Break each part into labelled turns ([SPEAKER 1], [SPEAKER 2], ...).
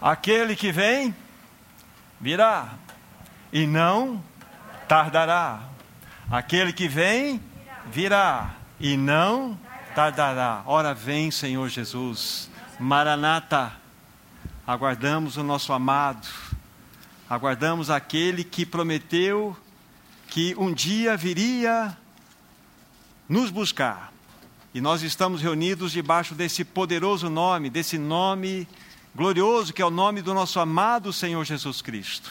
[SPEAKER 1] Aquele que vem, virá, e não tardará. Aquele que vem, virá, e não tardará. Ora vem, Senhor Jesus. Maranata, aguardamos o nosso amado, aguardamos aquele que prometeu que um dia viria nos buscar. E nós estamos reunidos debaixo desse poderoso nome, desse nome glorioso que é o nome do nosso amado Senhor Jesus Cristo.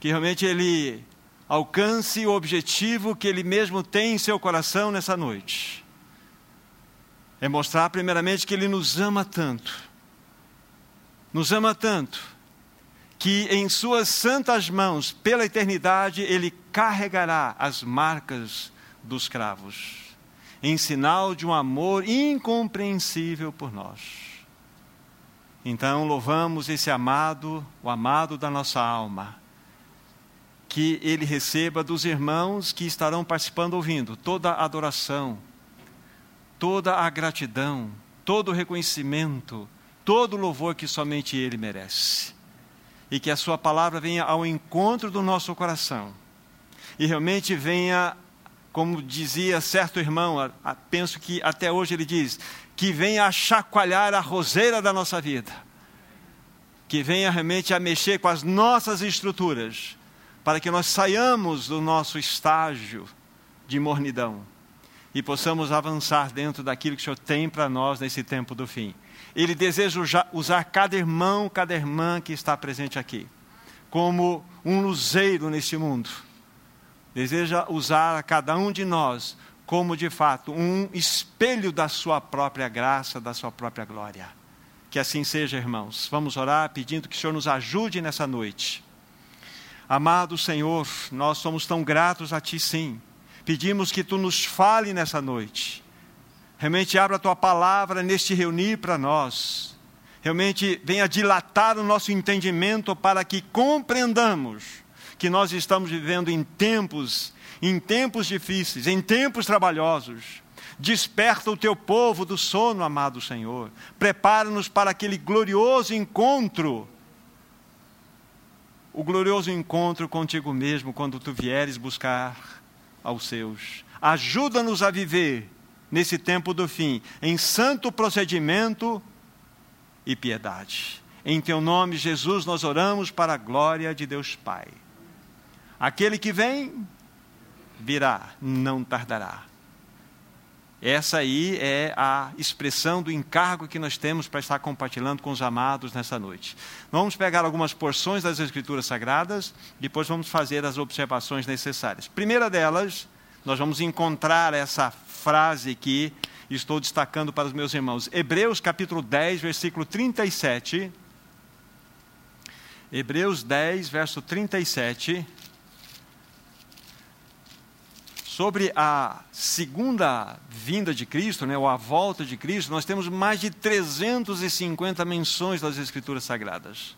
[SPEAKER 1] Que realmente ele alcance o objetivo que ele mesmo tem em seu coração nessa noite. É mostrar, primeiramente, que ele nos ama tanto, nos ama tanto, que em suas santas mãos, pela eternidade, ele carregará as marcas dos cravos, em sinal de um amor incompreensível por nós. Então, louvamos esse amado, o amado da nossa alma, que ele receba dos irmãos que estarão participando, ouvindo, toda a adoração, toda a gratidão, todo o reconhecimento, todo o louvor que somente ele merece. E que a sua palavra venha ao encontro do nosso coração. E realmente venha como dizia certo irmão, penso que até hoje ele diz, que venha a chacoalhar a roseira da nossa vida, que venha realmente a mexer com as nossas estruturas, para que nós saiamos do nosso estágio de mornidão e possamos avançar dentro daquilo que o Senhor tem para nós nesse tempo do fim. Ele deseja usar cada irmão, cada irmã que está presente aqui, como um luzeiro neste mundo deseja usar cada um de nós como de fato um espelho da sua própria graça, da sua própria glória. Que assim seja, irmãos. Vamos orar pedindo que o Senhor nos ajude nessa noite. Amado Senhor, nós somos tão gratos a Ti, sim. Pedimos que Tu nos fale nessa noite. Realmente abra a Tua palavra neste reunir para nós. Realmente venha dilatar o nosso entendimento para que compreendamos que nós estamos vivendo em tempos, em tempos difíceis, em tempos trabalhosos. Desperta o teu povo do sono, amado Senhor. Prepara-nos para aquele glorioso encontro. O glorioso encontro contigo mesmo quando tu vieres buscar aos seus. Ajuda-nos a viver nesse tempo do fim em santo procedimento e piedade. Em teu nome, Jesus, nós oramos para a glória de Deus Pai. Aquele que vem, virá, não tardará. Essa aí é a expressão do encargo que nós temos para estar compartilhando com os amados nessa noite. Vamos pegar algumas porções das Escrituras Sagradas, depois vamos fazer as observações necessárias. Primeira delas, nós vamos encontrar essa frase que estou destacando para os meus irmãos. Hebreus capítulo 10, versículo 37. Hebreus 10, verso 37 sobre a segunda vinda de Cristo, né, ou a volta de Cristo, nós temos mais de 350 menções das Escrituras Sagradas.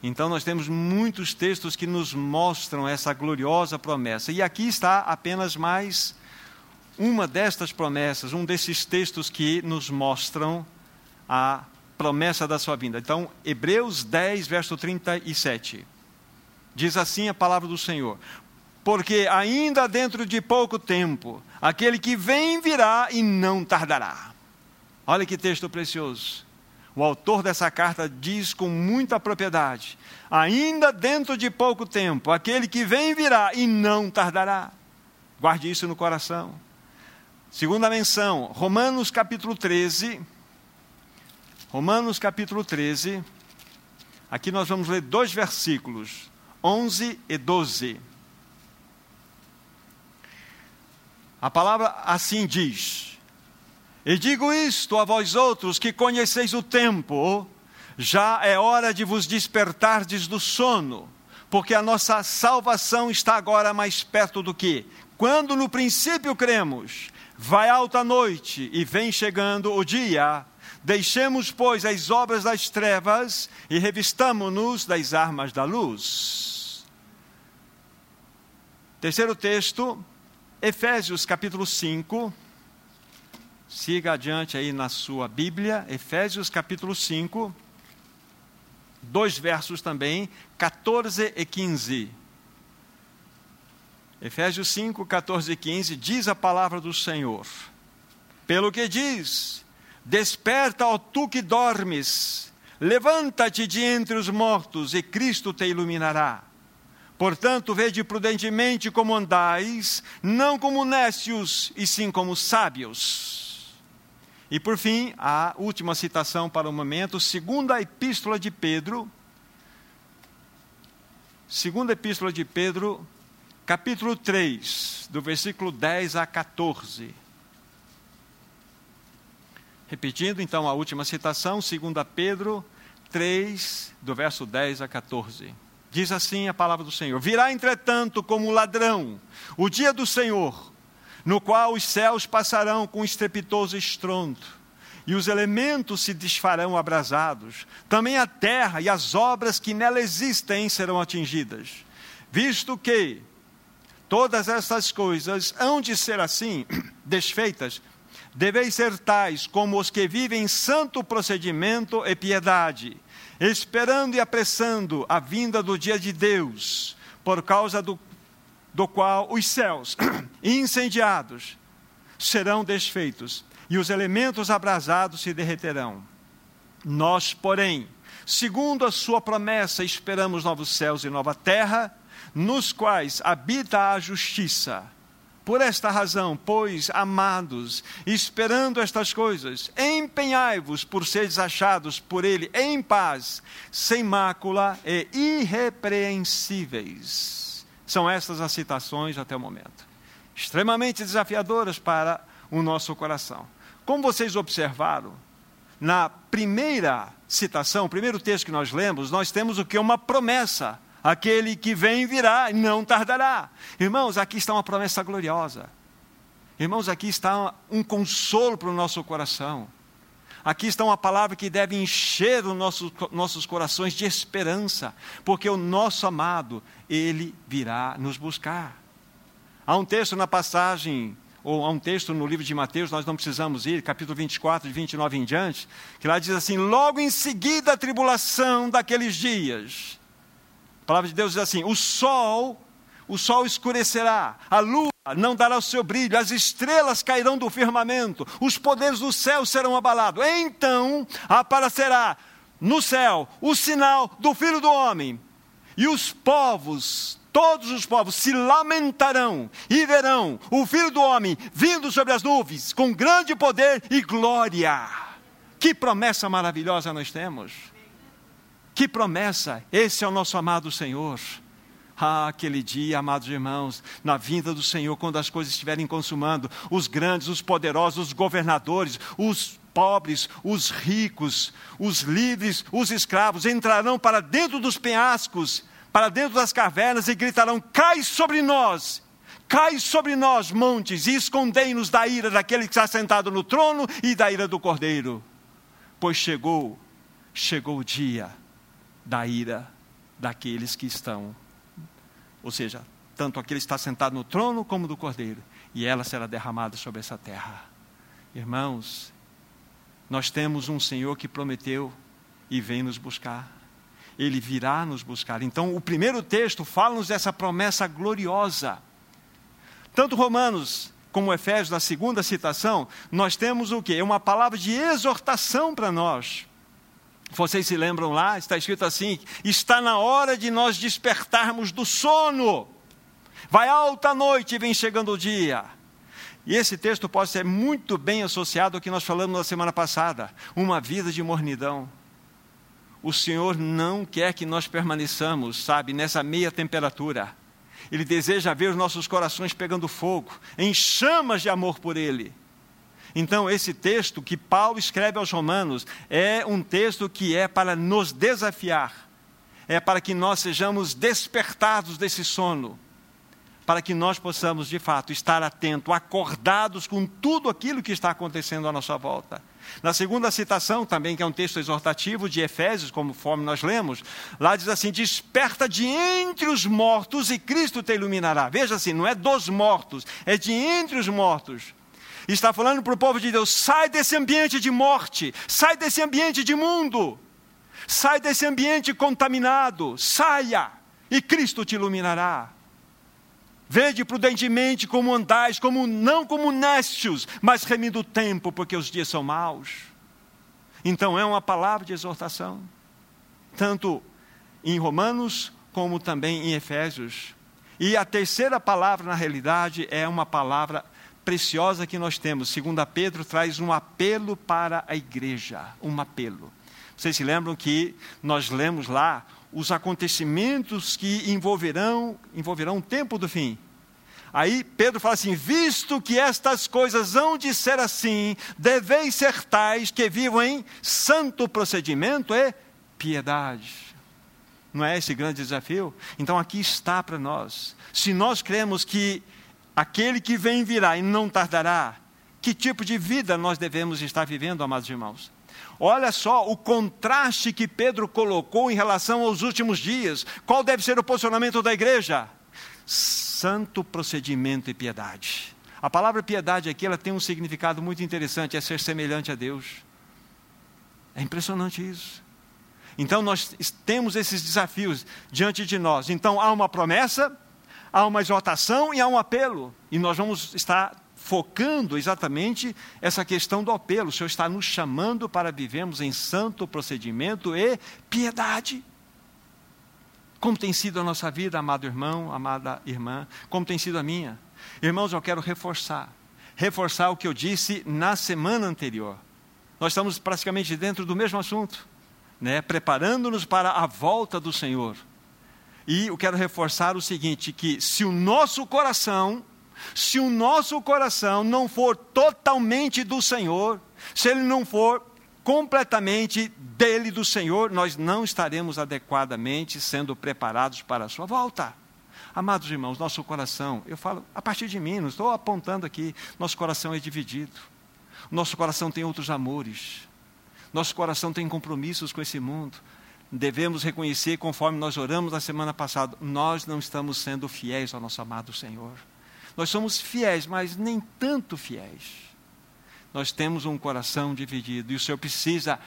[SPEAKER 1] Então, nós temos muitos textos que nos mostram essa gloriosa promessa. E aqui está apenas mais uma destas promessas, um desses textos que nos mostram a promessa da sua vinda. Então, Hebreus 10, verso 37. Diz assim a palavra do Senhor: porque ainda dentro de pouco tempo, aquele que vem virá e não tardará. Olha que texto precioso. O autor dessa carta diz com muita propriedade: ainda dentro de pouco tempo, aquele que vem virá e não tardará. Guarde isso no coração. Segunda menção, Romanos capítulo 13. Romanos capítulo 13. Aqui nós vamos ler dois versículos, 11 e 12. A palavra assim diz: E digo isto a vós outros que conheceis o tempo, já é hora de vos despertardes do sono, porque a nossa salvação está agora mais perto do que quando no princípio cremos. Vai alta noite e vem chegando o dia. Deixemos, pois, as obras das trevas e revistamo-nos das armas da luz. Terceiro texto, Efésios capítulo 5. Siga adiante aí na sua Bíblia, Efésios capítulo 5. dois versos também, 14 e 15. Efésios 5, 14 e 15, diz a palavra do Senhor. Pelo que diz: Desperta, ó tu que dormes, levanta-te de entre os mortos, e Cristo te iluminará. Portanto, vede prudentemente como andais, não como nécios, e sim como sábios. E por fim, a última citação para o momento, segunda epístola de Pedro, segunda epístola de Pedro, capítulo 3, do versículo 10 a 14. Repetindo então a última citação, 2 Pedro 3, do verso 10 a 14. Diz assim a palavra do Senhor: Virá, entretanto, como ladrão o dia do Senhor, no qual os céus passarão com estrepitoso estrondo, e os elementos se desfarão abrasados, também a terra e as obras que nela existem serão atingidas. Visto que todas essas coisas hão de ser assim, desfeitas, deveis ser tais como os que vivem em santo procedimento e piedade esperando e apressando a vinda do dia de Deus, por causa do, do qual os céus, incendiados, serão desfeitos e os elementos abrasados se derreterão. Nós, porém, segundo a sua promessa, esperamos novos céus e nova terra, nos quais habita a justiça. Por esta razão, pois, amados, esperando estas coisas, empenhai-vos por seres achados por Ele em paz, sem mácula e irrepreensíveis. São estas as citações até o momento. Extremamente desafiadoras para o nosso coração. Como vocês observaram, na primeira citação, o primeiro texto que nós lemos, nós temos o que? Uma promessa Aquele que vem virá e não tardará. Irmãos, aqui está uma promessa gloriosa. Irmãos, aqui está um consolo para o nosso coração. Aqui está uma palavra que deve encher os nossos, nossos corações de esperança, porque o nosso amado, ele virá nos buscar. Há um texto na passagem, ou há um texto no livro de Mateus, nós não precisamos ir, capítulo 24, de 29 em diante, que lá diz assim: Logo em seguida a tribulação daqueles dias a palavra de Deus diz assim: o sol, o sol escurecerá, a lua não dará o seu brilho, as estrelas cairão do firmamento, os poderes do céu serão abalados. Então aparecerá no céu o sinal do Filho do Homem, e os povos, todos os povos se lamentarão e verão o Filho do Homem vindo sobre as nuvens com grande poder e glória. Que promessa maravilhosa nós temos! Que promessa! Esse é o nosso amado Senhor. Ah, aquele dia, amados irmãos, na vinda do Senhor, quando as coisas estiverem consumando, os grandes, os poderosos, os governadores, os pobres, os ricos, os livres, os escravos entrarão para dentro dos penhascos, para dentro das cavernas e gritarão: Cai sobre nós! Cai sobre nós, montes, e escondei-nos da ira daquele que está sentado no trono e da ira do cordeiro. Pois chegou, chegou o dia da ira daqueles que estão, ou seja, tanto aquele que está sentado no trono como do cordeiro, e ela será derramada sobre essa terra. Irmãos, nós temos um Senhor que prometeu e vem nos buscar. Ele virá nos buscar. Então, o primeiro texto fala-nos dessa promessa gloriosa. Tanto Romanos como Efésios, na segunda citação, nós temos o que? Uma palavra de exortação para nós. Vocês se lembram lá? Está escrito assim: está na hora de nós despertarmos do sono. Vai alta noite e vem chegando o dia. E esse texto pode ser muito bem associado ao que nós falamos na semana passada: uma vida de mornidão. O Senhor não quer que nós permaneçamos, sabe, nessa meia temperatura. Ele deseja ver os nossos corações pegando fogo, em chamas de amor por Ele. Então, esse texto que Paulo escreve aos Romanos é um texto que é para nos desafiar, é para que nós sejamos despertados desse sono, para que nós possamos, de fato, estar atentos, acordados com tudo aquilo que está acontecendo à nossa volta. Na segunda citação, também, que é um texto exortativo de Efésios, conforme nós lemos, lá diz assim: Desperta de entre os mortos e Cristo te iluminará. Veja assim, não é dos mortos, é de entre os mortos está falando para o povo de Deus: sai desse ambiente de morte, sai desse ambiente de mundo, Sai desse ambiente contaminado, saia, e Cristo te iluminará. Vede prudentemente como andais, como não como néscios, mas remindo o tempo, porque os dias são maus. Então é uma palavra de exortação, tanto em Romanos como também em Efésios. E a terceira palavra, na realidade, é uma palavra preciosa que nós temos. Segunda Pedro traz um apelo para a igreja, um apelo. Vocês se lembram que nós lemos lá os acontecimentos que envolverão, envolverão o tempo do fim. Aí Pedro fala assim: visto que estas coisas hão de ser assim, deveis ser tais que vivam em santo procedimento e piedade. Não é esse grande desafio? Então aqui está para nós. Se nós cremos que aquele que vem virá e não tardará, que tipo de vida nós devemos estar vivendo, amados irmãos? Olha só o contraste que Pedro colocou em relação aos últimos dias. Qual deve ser o posicionamento da igreja? Santo procedimento e piedade. A palavra piedade aqui ela tem um significado muito interessante, é ser semelhante a Deus. É impressionante isso. Então nós temos esses desafios diante de nós. Então há uma promessa, há uma exortação e há um apelo. E nós vamos estar focando exatamente essa questão do apelo. O Senhor está nos chamando para vivermos em santo procedimento e piedade. Como tem sido a nossa vida, amado irmão, amada irmã, como tem sido a minha. Irmãos, eu quero reforçar, reforçar o que eu disse na semana anterior. Nós estamos praticamente dentro do mesmo assunto, né? preparando-nos para a volta do Senhor. E eu quero reforçar o seguinte: que se o nosso coração se o nosso coração não for totalmente do Senhor, se ele não for completamente dele, do Senhor, nós não estaremos adequadamente sendo preparados para a sua volta. Amados irmãos, nosso coração, eu falo a partir de mim, não estou apontando aqui, nosso coração é dividido. Nosso coração tem outros amores. Nosso coração tem compromissos com esse mundo. Devemos reconhecer, conforme nós oramos na semana passada, nós não estamos sendo fiéis ao nosso amado Senhor. Nós somos fiéis, mas nem tanto fiéis. Nós temos um coração dividido e o Senhor precisa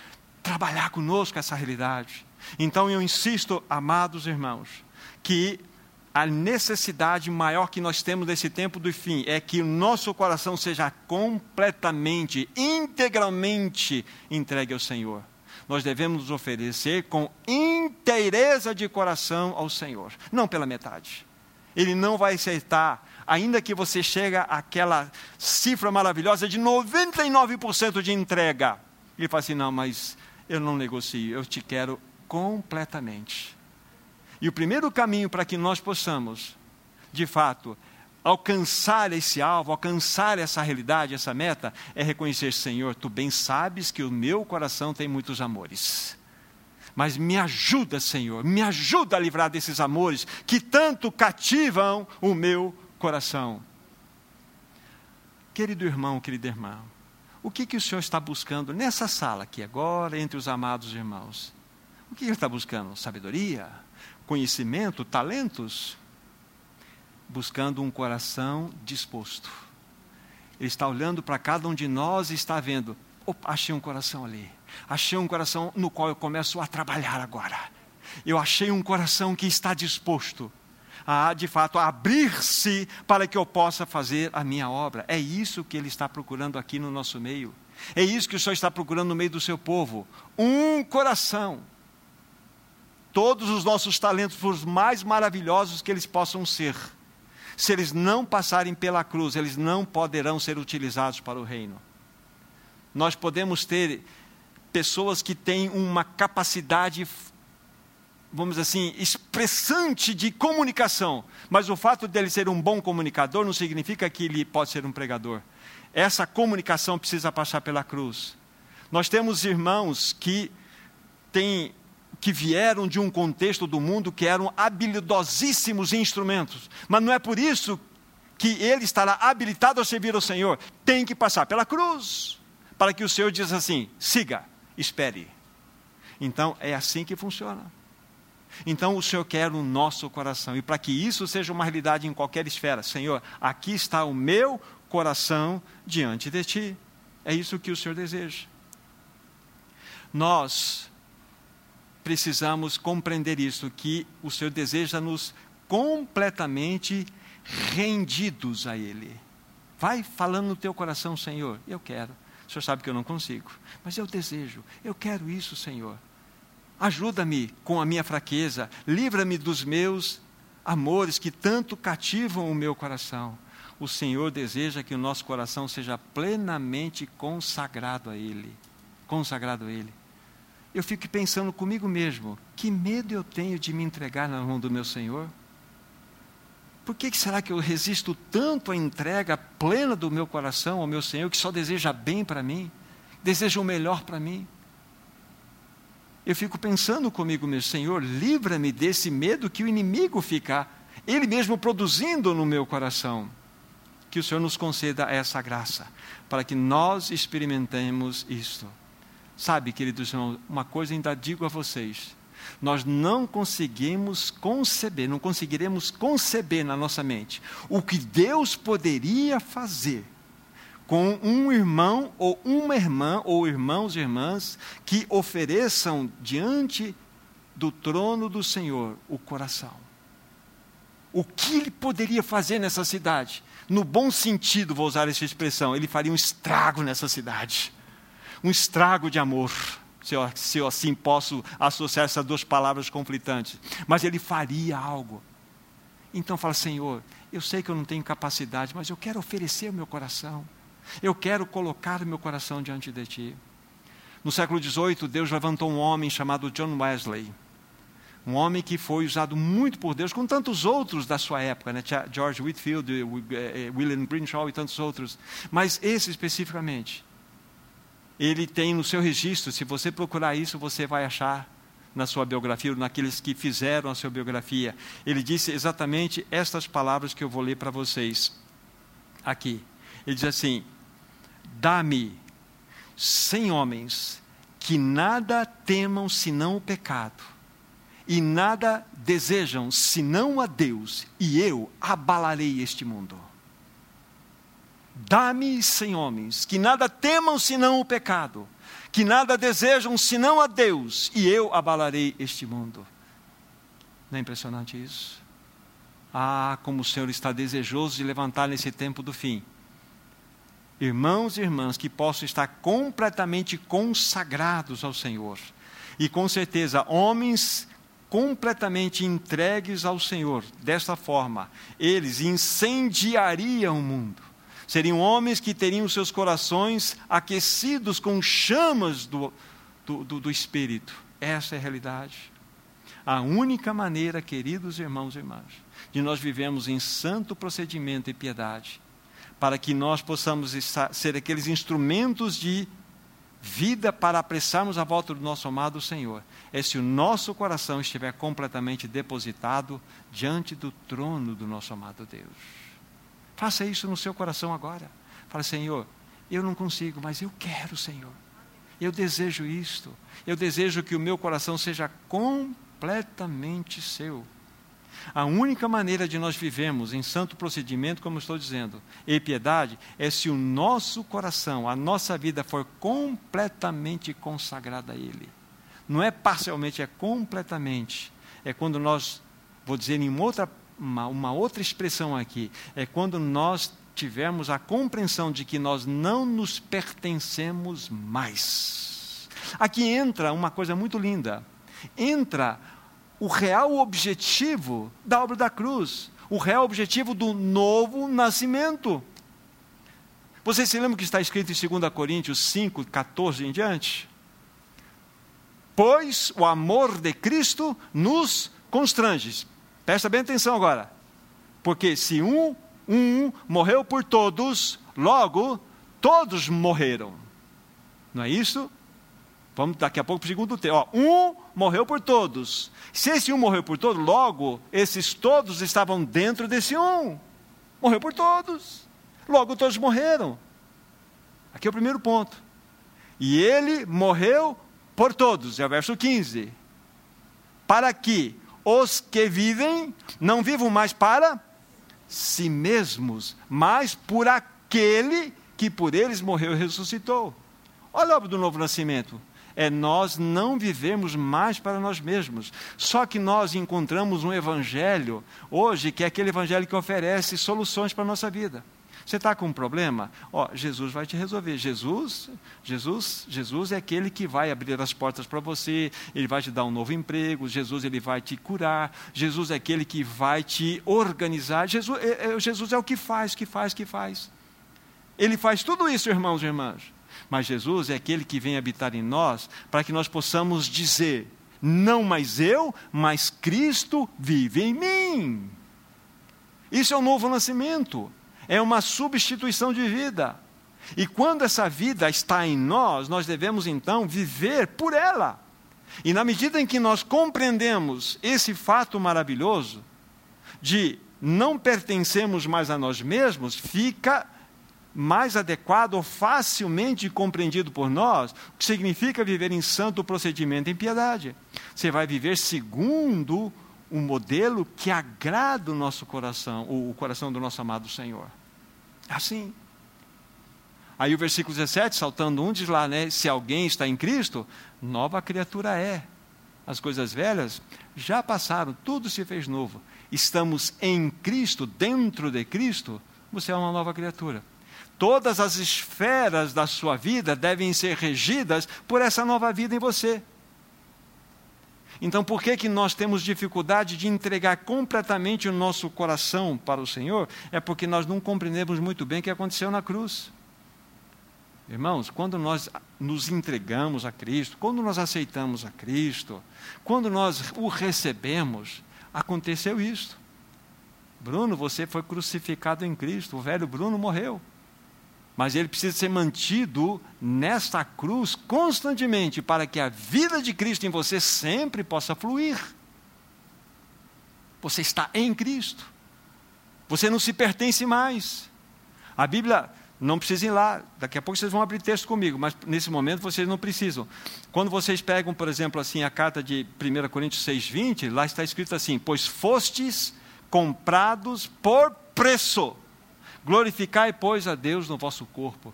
[SPEAKER 1] trabalhar conosco essa realidade. Então eu insisto, amados irmãos, que a necessidade maior que nós temos nesse tempo do fim é que o nosso coração seja completamente, integralmente entregue ao Senhor. Nós devemos nos oferecer com inteireza de coração ao Senhor, não pela metade. Ele não vai aceitar ainda que você chega àquela cifra maravilhosa de 99% de entrega. Ele fala assim: não, mas eu não negocio, eu te quero completamente. E o primeiro caminho para que nós possamos, de fato, alcançar esse alvo, alcançar essa realidade, essa meta, é reconhecer, Senhor, tu bem sabes que o meu coração tem muitos amores. Mas me ajuda, Senhor, me ajuda a livrar desses amores que tanto cativam o meu coração. Querido irmão, querida irmã, o que, que o Senhor está buscando nessa sala aqui agora, entre os amados irmãos? O que ele está buscando? Sabedoria? Conhecimento? Talentos? Buscando um coração disposto. Ele está olhando para cada um de nós e está vendo: opa, achei um coração ali. Achei um coração no qual eu começo a trabalhar agora. Eu achei um coração que está disposto a, de fato, abrir-se para que eu possa fazer a minha obra. É isso que Ele está procurando aqui no nosso meio. É isso que o Senhor está procurando no meio do seu povo. Um coração. Todos os nossos talentos, por mais maravilhosos que eles possam ser, se eles não passarem pela cruz, eles não poderão ser utilizados para o reino. Nós podemos ter pessoas que têm uma capacidade vamos dizer assim, expressante de comunicação, mas o fato dele ser um bom comunicador não significa que ele pode ser um pregador. Essa comunicação precisa passar pela cruz. Nós temos irmãos que têm que vieram de um contexto do mundo que eram habilidosíssimos instrumentos, mas não é por isso que ele estará habilitado a servir ao Senhor. Tem que passar pela cruz, para que o Senhor diz assim: siga, espere. Então é assim que funciona. Então o Senhor quer o nosso coração. E para que isso seja uma realidade em qualquer esfera, Senhor, aqui está o meu coração diante de ti. É isso que o Senhor deseja. Nós precisamos compreender isso, que o Senhor deseja nos completamente rendidos a Ele. Vai falando no teu coração, Senhor, eu quero. O Senhor sabe que eu não consigo, mas eu desejo, eu quero isso, Senhor. Ajuda-me com a minha fraqueza, livra-me dos meus amores que tanto cativam o meu coração. O Senhor deseja que o nosso coração seja plenamente consagrado a Ele. Consagrado a Ele. Eu fico pensando comigo mesmo: que medo eu tenho de me entregar na mão do meu Senhor? Por que será que eu resisto tanto à entrega plena do meu coração ao meu Senhor, que só deseja bem para mim, deseja o melhor para mim? Eu fico pensando comigo, meu Senhor, livra-me desse medo que o inimigo fica, ele mesmo produzindo no meu coração. Que o Senhor nos conceda essa graça, para que nós experimentemos isto. Sabe, queridos irmãos, uma coisa ainda digo a vocês: nós não conseguimos conceber, não conseguiremos conceber na nossa mente o que Deus poderia fazer com um irmão ou uma irmã ou irmãos e irmãs que ofereçam diante do trono do Senhor o coração. O que ele poderia fazer nessa cidade? No bom sentido, vou usar essa expressão, ele faria um estrago nessa cidade. Um estrago de amor se eu, se eu assim posso associar essas duas palavras conflitantes. Mas ele faria algo. Então fala, Senhor, eu sei que eu não tenho capacidade, mas eu quero oferecer o meu coração. Eu quero colocar o meu coração diante de Ti. No século XVIII, Deus levantou um homem chamado John Wesley. Um homem que foi usado muito por Deus, com tantos outros da sua época, né? George Whitfield, eh, eh, William Brinshaw e tantos outros. Mas esse especificamente ele tem no seu registro, se você procurar isso, você vai achar na sua biografia, ou naqueles que fizeram a sua biografia. Ele disse exatamente estas palavras que eu vou ler para vocês aqui. Ele diz assim: Dá-me cem homens que nada temam senão o pecado, e nada desejam senão a Deus, e eu abalarei este mundo. Dá-me cem homens que nada temam senão o pecado, que nada desejam senão a Deus, e eu abalarei este mundo. Não é impressionante isso? Ah, como o Senhor está desejoso de levantar nesse tempo do fim. Irmãos e irmãs que possam estar completamente consagrados ao Senhor. E com certeza, homens completamente entregues ao Senhor. Desta forma, eles incendiariam o mundo Seriam homens que teriam seus corações aquecidos com chamas do, do, do, do Espírito. Essa é a realidade. A única maneira, queridos irmãos e irmãs, de nós vivemos em santo procedimento e piedade, para que nós possamos ser aqueles instrumentos de vida para apressarmos a volta do nosso amado Senhor, é se o nosso coração estiver completamente depositado diante do trono do nosso amado Deus. Faça isso no seu coração agora. Fala, Senhor, eu não consigo, mas eu quero, Senhor. Eu desejo isto. Eu desejo que o meu coração seja completamente seu. A única maneira de nós vivemos em santo procedimento, como estou dizendo, e piedade, é se o nosso coração, a nossa vida for completamente consagrada a Ele. Não é parcialmente, é completamente. É quando nós, vou dizer em outra uma, uma outra expressão aqui, é quando nós tivermos a compreensão de que nós não nos pertencemos mais. Aqui entra uma coisa muito linda. Entra o real objetivo da obra da cruz, o real objetivo do novo nascimento. Vocês se lembram que está escrito em 2 Coríntios 5, 14 em diante? Pois o amor de Cristo nos constrange. Presta bem atenção agora. Porque se um, um morreu por todos, logo todos morreram. Não é isso? Vamos daqui a pouco para o segundo tema. Um morreu por todos. Se esse um morreu por todos, logo esses todos estavam dentro desse um. Morreu por todos. Logo todos morreram. Aqui é o primeiro ponto. E ele morreu por todos, é o verso 15. Para que os que vivem não vivam mais para si mesmos, mas por aquele que por eles morreu e ressuscitou. Olha a obra do novo nascimento. é nós não vivemos mais para nós mesmos. Só que nós encontramos um evangelho hoje que é aquele evangelho que oferece soluções para a nossa vida. Você está com um problema? Ó, Jesus vai te resolver. Jesus, Jesus, Jesus é aquele que vai abrir as portas para você. Ele vai te dar um novo emprego. Jesus ele vai te curar. Jesus é aquele que vai te organizar. Jesus, é, é, Jesus é o que faz, que faz, que faz. Ele faz tudo isso, irmãos e irmãs. Mas Jesus é aquele que vem habitar em nós para que nós possamos dizer: não mais eu, mas Cristo vive em mim. Isso é o novo nascimento é uma substituição de vida. E quando essa vida está em nós, nós devemos então viver por ela. E na medida em que nós compreendemos esse fato maravilhoso de não pertencemos mais a nós mesmos, fica mais adequado ou facilmente compreendido por nós o que significa viver em santo procedimento em piedade. Você vai viver segundo um modelo que agrada o nosso coração, o coração do nosso amado Senhor. Assim. Aí o versículo 17, saltando um, diz lá, né? Se alguém está em Cristo, nova criatura é. As coisas velhas já passaram, tudo se fez novo. Estamos em Cristo, dentro de Cristo, você é uma nova criatura. Todas as esferas da sua vida devem ser regidas por essa nova vida em você. Então, por que, que nós temos dificuldade de entregar completamente o nosso coração para o Senhor? É porque nós não compreendemos muito bem o que aconteceu na cruz. Irmãos, quando nós nos entregamos a Cristo, quando nós aceitamos a Cristo, quando nós o recebemos, aconteceu isso. Bruno, você foi crucificado em Cristo, o velho Bruno morreu mas ele precisa ser mantido nesta cruz constantemente para que a vida de Cristo em você sempre possa fluir. Você está em Cristo. Você não se pertence mais. A Bíblia não precisa ir lá, daqui a pouco vocês vão abrir texto comigo, mas nesse momento vocês não precisam. Quando vocês pegam, por exemplo, assim a carta de 1 Coríntios 6:20, lá está escrito assim: "Pois fostes comprados por preço". Glorificai, pois, a Deus no vosso corpo.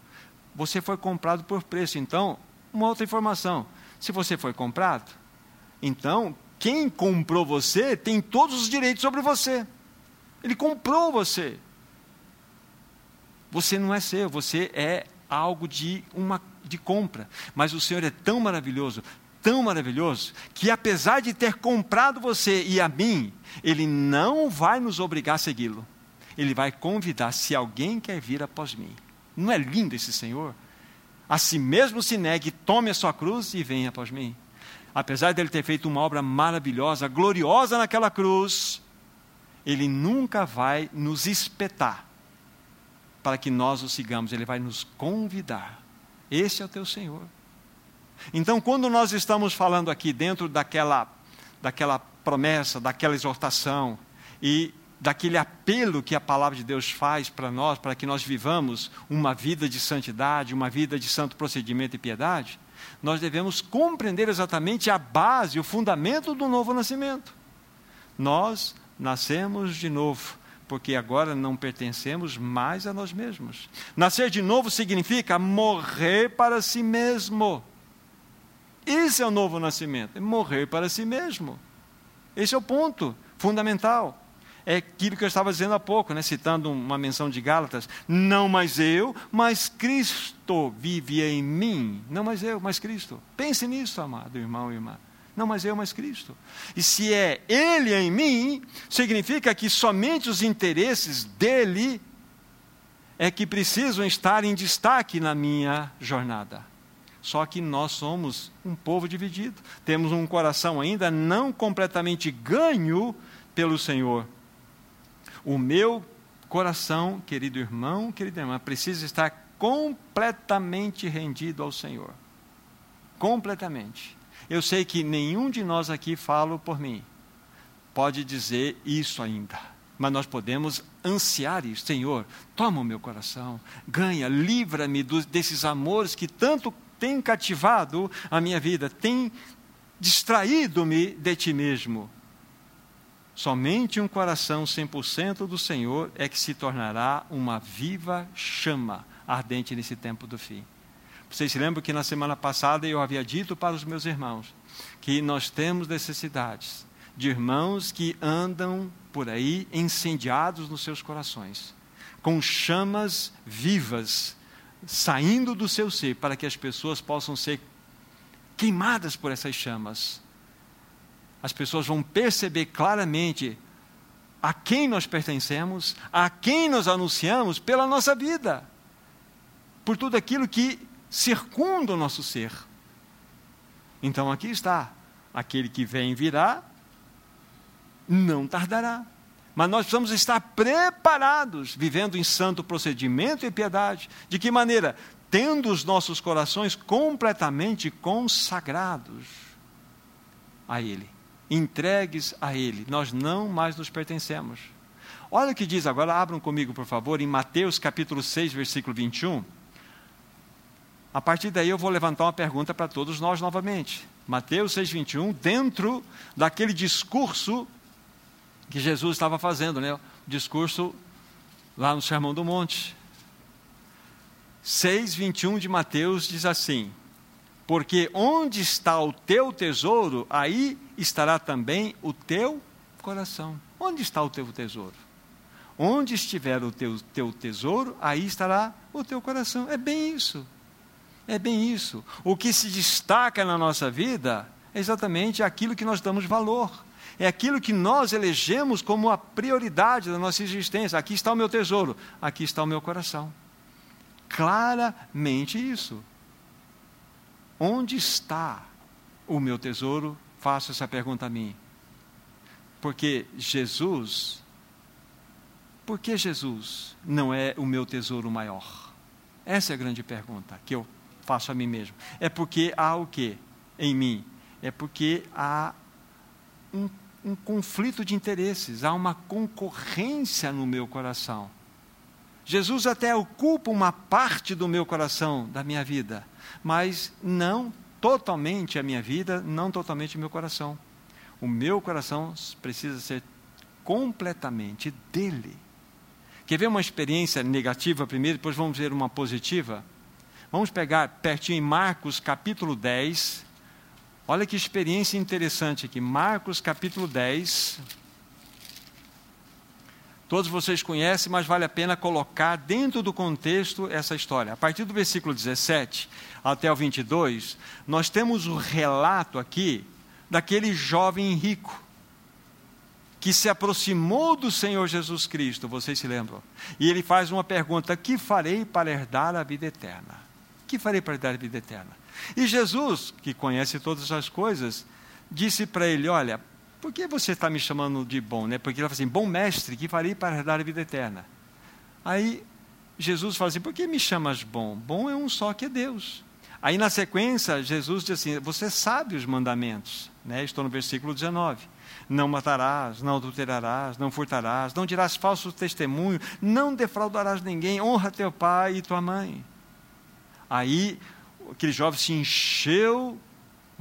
[SPEAKER 1] Você foi comprado por preço. Então, uma outra informação: se você foi comprado, então quem comprou você tem todos os direitos sobre você. Ele comprou você. Você não é seu, você é algo de uma de compra. Mas o Senhor é tão maravilhoso, tão maravilhoso, que apesar de ter comprado você e a mim, ele não vai nos obrigar a segui-lo ele vai convidar: se alguém quer vir após mim. Não é lindo esse Senhor? A si mesmo se negue, tome a sua cruz e venha após mim. Apesar dele ter feito uma obra maravilhosa, gloriosa naquela cruz, ele nunca vai nos espetar para que nós o sigamos, ele vai nos convidar. Esse é o teu Senhor. Então, quando nós estamos falando aqui dentro daquela, daquela promessa, daquela exortação, e daquele apelo que a palavra de Deus faz para nós, para que nós vivamos uma vida de santidade, uma vida de santo procedimento e piedade, nós devemos compreender exatamente a base, o fundamento do novo nascimento. Nós nascemos de novo, porque agora não pertencemos mais a nós mesmos. Nascer de novo significa morrer para si mesmo. Esse é o novo nascimento, é morrer para si mesmo. Esse é o ponto fundamental é aquilo que eu estava dizendo há pouco, né, citando uma menção de Gálatas: não mais eu, mas Cristo vive em mim. Não mais eu, mas Cristo. Pense nisso, amado irmão e irmã. Não mais eu, mas Cristo. E se é Ele em mim, significa que somente os interesses dele é que precisam estar em destaque na minha jornada. Só que nós somos um povo dividido. Temos um coração ainda não completamente ganho pelo Senhor. O meu coração, querido irmão, querida irmã, precisa estar completamente rendido ao Senhor. Completamente. Eu sei que nenhum de nós aqui, falo por mim, pode dizer isso ainda. Mas nós podemos ansiar isso. Senhor, toma o meu coração, ganha, livra-me desses amores que tanto têm cativado a minha vida, têm distraído-me de ti mesmo. Somente um coração 100% do Senhor é que se tornará uma viva chama ardente nesse tempo do fim. Vocês se lembram que na semana passada eu havia dito para os meus irmãos que nós temos necessidades de irmãos que andam por aí incendiados nos seus corações, com chamas vivas saindo do seu ser, para que as pessoas possam ser queimadas por essas chamas. As pessoas vão perceber claramente a quem nós pertencemos, a quem nós anunciamos pela nossa vida, por tudo aquilo que circunda o nosso ser. Então aqui está: aquele que vem virá, não tardará. Mas nós precisamos estar preparados, vivendo em santo procedimento e piedade. De que maneira? Tendo os nossos corações completamente consagrados a Ele, entregues a Ele. Nós não mais nos pertencemos. Olha o que diz agora, abram comigo, por favor, em Mateus capítulo 6, versículo 21. A partir daí eu vou levantar uma pergunta para todos nós novamente. Mateus 6, 21, dentro daquele discurso que Jesus estava fazendo, né? O discurso lá no Sermão do Monte. 6, 21 de Mateus diz assim: Porque onde está o teu tesouro, aí estará também o teu coração. Onde está o teu tesouro? Onde estiver o teu, teu tesouro, aí estará o teu coração. É bem isso. É bem isso. O que se destaca na nossa vida é exatamente aquilo que nós damos valor é aquilo que nós elegemos como a prioridade da nossa existência. Aqui está o meu tesouro, aqui está o meu coração. Claramente isso. Onde está o meu tesouro? Faço essa pergunta a mim. Porque Jesus, por que Jesus não é o meu tesouro maior? Essa é a grande pergunta que eu faço a mim mesmo. É porque há o que em mim? É porque há um um conflito de interesses, há uma concorrência no meu coração. Jesus até ocupa uma parte do meu coração, da minha vida, mas não totalmente a minha vida, não totalmente o meu coração. O meu coração precisa ser completamente dele. Quer ver uma experiência negativa primeiro, depois vamos ver uma positiva? Vamos pegar pertinho em Marcos capítulo 10, Olha que experiência interessante aqui. Marcos capítulo 10. Todos vocês conhecem, mas vale a pena colocar dentro do contexto essa história. A partir do versículo 17 até o 22, nós temos o relato aqui daquele jovem rico que se aproximou do Senhor Jesus Cristo, vocês se lembram? E ele faz uma pergunta: Que farei para herdar a vida eterna? Que farei para herdar a vida eterna? E Jesus, que conhece todas as coisas, disse para ele: Olha, por que você está me chamando de bom? Né? Porque ele fala assim: Bom mestre, que farei para herdar a vida eterna? Aí Jesus fala assim: Por que me chamas bom? Bom é um só que é Deus. Aí na sequência, Jesus diz assim: Você sabe os mandamentos. Né? Estou no versículo 19. Não matarás, não adulterarás, não furtarás, não dirás falso testemunho, não defraudarás ninguém, honra teu pai e tua mãe. Aí aquele jovem se encheu,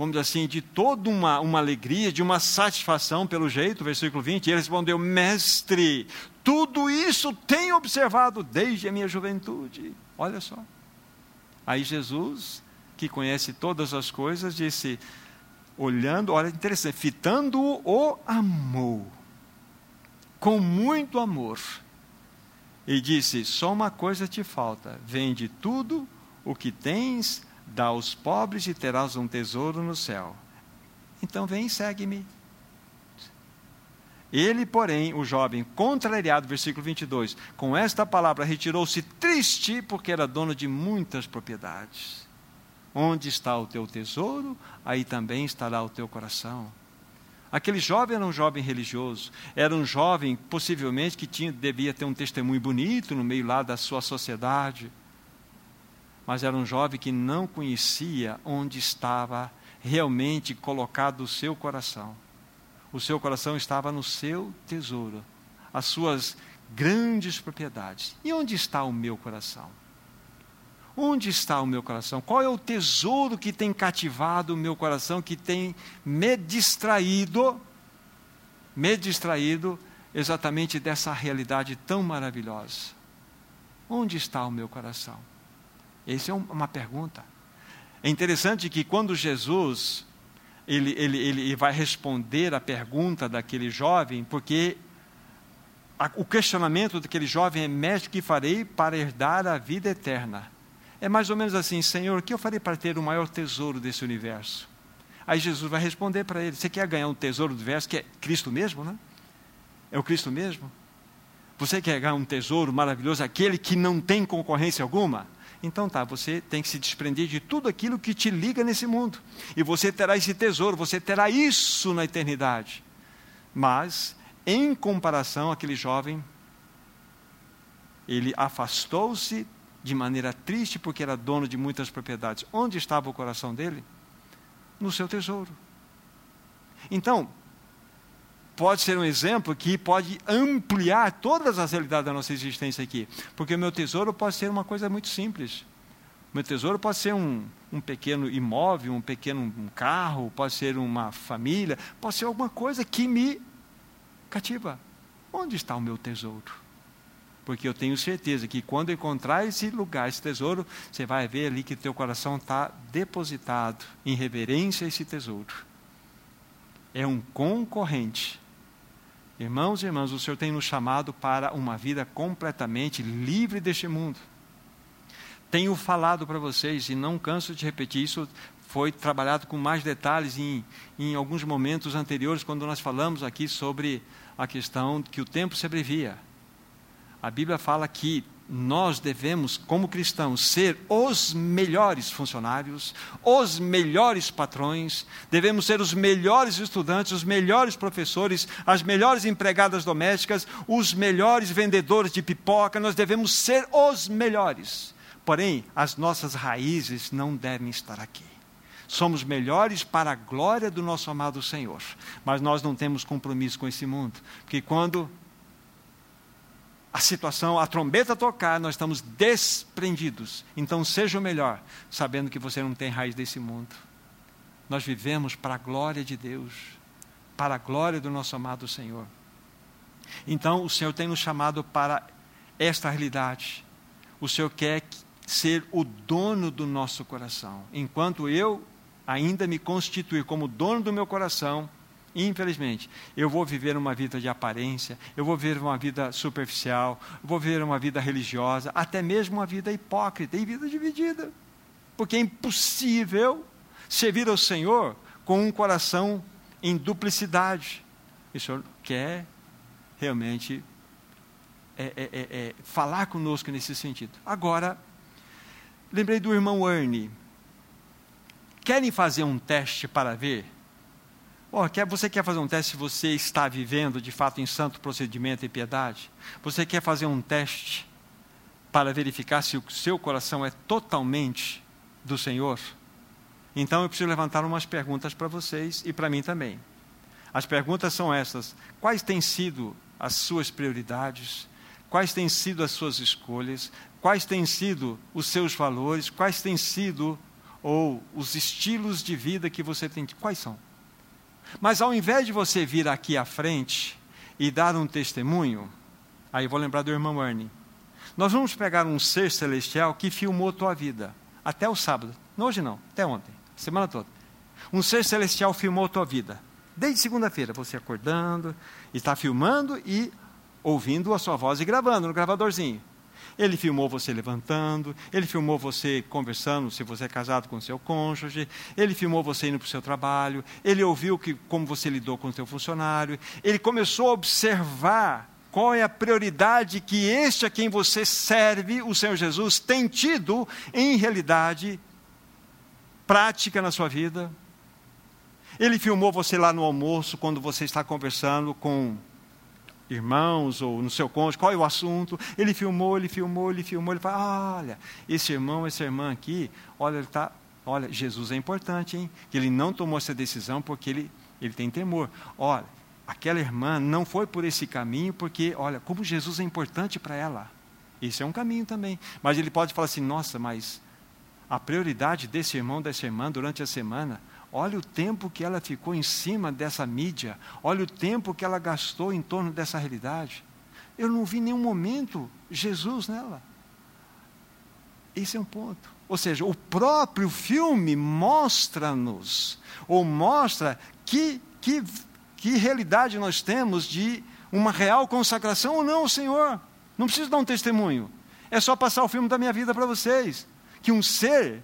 [SPEAKER 1] vamos dizer assim, de toda uma, uma alegria, de uma satisfação, pelo jeito, versículo 20, e ele respondeu: Mestre, tudo isso tenho observado desde a minha juventude. Olha só. Aí Jesus, que conhece todas as coisas, disse, olhando, olha interessante, fitando-o, o com muito amor. E disse: Só uma coisa te falta: vende tudo o que tens Dá aos pobres e terás um tesouro no céu. Então vem e segue-me. Ele, porém, o jovem, contrariado, versículo 22, com esta palavra retirou-se triste, porque era dono de muitas propriedades. Onde está o teu tesouro, aí também estará o teu coração. Aquele jovem era um jovem religioso, era um jovem, possivelmente, que tinha, devia ter um testemunho bonito no meio lá da sua sociedade mas era um jovem que não conhecia onde estava realmente colocado o seu coração. O seu coração estava no seu tesouro, as suas grandes propriedades. E onde está o meu coração? Onde está o meu coração? Qual é o tesouro que tem cativado o meu coração, que tem me distraído, me distraído exatamente dessa realidade tão maravilhosa? Onde está o meu coração? Essa é uma pergunta. É interessante que quando Jesus ele, ele, ele vai responder a pergunta daquele jovem, porque a, o questionamento daquele jovem é: Mestre, que farei para herdar a vida eterna? É mais ou menos assim: Senhor, o que eu farei para ter o maior tesouro desse universo? Aí Jesus vai responder para ele: Você quer ganhar um tesouro do universo, que é Cristo mesmo, né? É o Cristo mesmo? Você quer ganhar um tesouro maravilhoso, aquele que não tem concorrência alguma? Então tá, você tem que se desprender de tudo aquilo que te liga nesse mundo. E você terá esse tesouro, você terá isso na eternidade. Mas, em comparação, aquele jovem, ele afastou-se de maneira triste porque era dono de muitas propriedades. Onde estava o coração dele? No seu tesouro. Então, pode ser um exemplo que pode ampliar todas as realidades da nossa existência aqui. Porque o meu tesouro pode ser uma coisa muito simples. O meu tesouro pode ser um, um pequeno imóvel, um pequeno um carro, pode ser uma família, pode ser alguma coisa que me cativa. Onde está o meu tesouro? Porque eu tenho certeza que quando encontrar esse lugar, esse tesouro, você vai ver ali que teu coração está depositado em reverência a esse tesouro. É um concorrente Irmãos e irmãs, o Senhor tem nos chamado para uma vida completamente livre deste mundo. Tenho falado para vocês, e não canso de repetir, isso foi trabalhado com mais detalhes em, em alguns momentos anteriores, quando nós falamos aqui sobre a questão que o tempo se abrevia. A Bíblia fala que nós devemos, como cristãos, ser os melhores funcionários, os melhores patrões, devemos ser os melhores estudantes, os melhores professores, as melhores empregadas domésticas, os melhores vendedores de pipoca, nós devemos ser os melhores. Porém, as nossas raízes não devem estar aqui. Somos melhores para a glória do nosso amado Senhor, mas nós não temos compromisso com esse mundo, porque quando a situação, a trombeta tocar, nós estamos desprendidos. Então seja o melhor, sabendo que você não tem raiz desse mundo. Nós vivemos para a glória de Deus, para a glória do nosso amado Senhor. Então o Senhor tem nos chamado para esta realidade. O Senhor quer ser o dono do nosso coração. Enquanto eu ainda me constituir como dono do meu coração, Infelizmente, eu vou viver uma vida de aparência, eu vou viver uma vida superficial, vou viver uma vida religiosa, até mesmo uma vida hipócrita e vida dividida. Porque é impossível servir ao Senhor com um coração em duplicidade. E o Senhor quer realmente é, é, é, é falar conosco nesse sentido. Agora, lembrei do irmão Ernie. Querem fazer um teste para ver? Oh, quer, você quer fazer um teste se você está vivendo de fato em santo procedimento e piedade? Você quer fazer um teste para verificar se o seu coração é totalmente do Senhor? Então eu preciso levantar umas perguntas para vocês e para mim também. As perguntas são essas: quais têm sido as suas prioridades? Quais têm sido as suas escolhas? Quais têm sido os seus valores? Quais têm sido ou os estilos de vida que você tem? Quais são? Mas ao invés de você vir aqui à frente e dar um testemunho, aí vou lembrar do irmão Ernie. Nós vamos pegar um ser celestial que filmou tua vida, até o sábado. Não hoje não, até ontem, semana toda. Um ser celestial filmou tua vida. Desde segunda-feira, você acordando, está filmando e ouvindo a sua voz e gravando no gravadorzinho. Ele filmou você levantando, ele filmou você conversando, se você é casado com seu cônjuge, ele filmou você indo para o seu trabalho, ele ouviu que, como você lidou com o seu funcionário, ele começou a observar qual é a prioridade que este a quem você serve, o Senhor Jesus, tem tido em realidade prática na sua vida. Ele filmou você lá no almoço, quando você está conversando com irmãos ou no seu cônjuge, qual é o assunto. Ele filmou, ele filmou, ele filmou, ele fala, olha, esse irmão, essa irmã aqui, olha, ele está, olha, Jesus é importante, hein? Que ele não tomou essa decisão porque ele, ele tem temor. Olha, aquela irmã não foi por esse caminho porque, olha, como Jesus é importante para ela. Esse é um caminho também. Mas ele pode falar assim, nossa, mas a prioridade desse irmão, dessa irmã durante a semana Olha o tempo que ela ficou em cima dessa mídia. Olha o tempo que ela gastou em torno dessa realidade. Eu não vi nenhum momento Jesus nela. Esse é um ponto. Ou seja, o próprio filme mostra-nos, ou mostra que, que, que realidade nós temos de uma real consagração ou não ao Senhor. Não preciso dar um testemunho. É só passar o filme da minha vida para vocês. Que um ser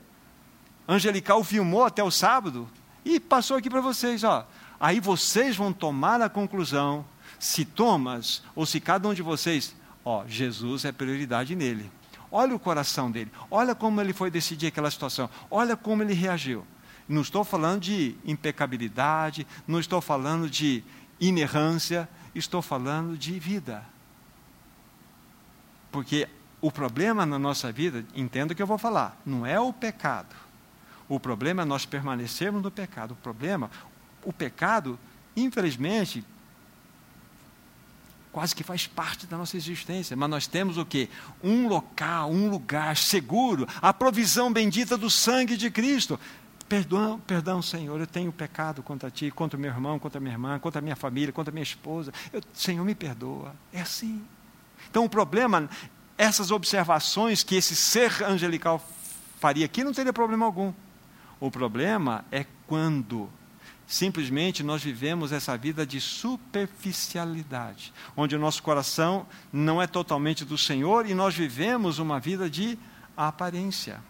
[SPEAKER 1] angelical filmou até o sábado e passou aqui para vocês. Ó. Aí vocês vão tomar a conclusão se Thomas ou se cada um de vocês, ó, Jesus é prioridade nele. Olha o coração dele, olha como ele foi decidir aquela situação, olha como ele reagiu. Não estou falando de impecabilidade, não estou falando de inerrância, estou falando de vida. Porque o problema na nossa vida, entenda o que eu vou falar, não é o pecado. O problema é nós permanecermos no pecado. O problema, o pecado, infelizmente, quase que faz parte da nossa existência. Mas nós temos o quê? Um local, um lugar seguro, a provisão bendita do sangue de Cristo. Perdão, perdão, Senhor, eu tenho pecado contra ti, contra o meu irmão, contra a minha irmã, contra a minha família, contra a minha esposa. Eu, Senhor, me perdoa. É assim. Então o problema, essas observações que esse ser angelical faria aqui, não teria problema algum. O problema é quando simplesmente nós vivemos essa vida de superficialidade, onde o nosso coração não é totalmente do Senhor e nós vivemos uma vida de aparência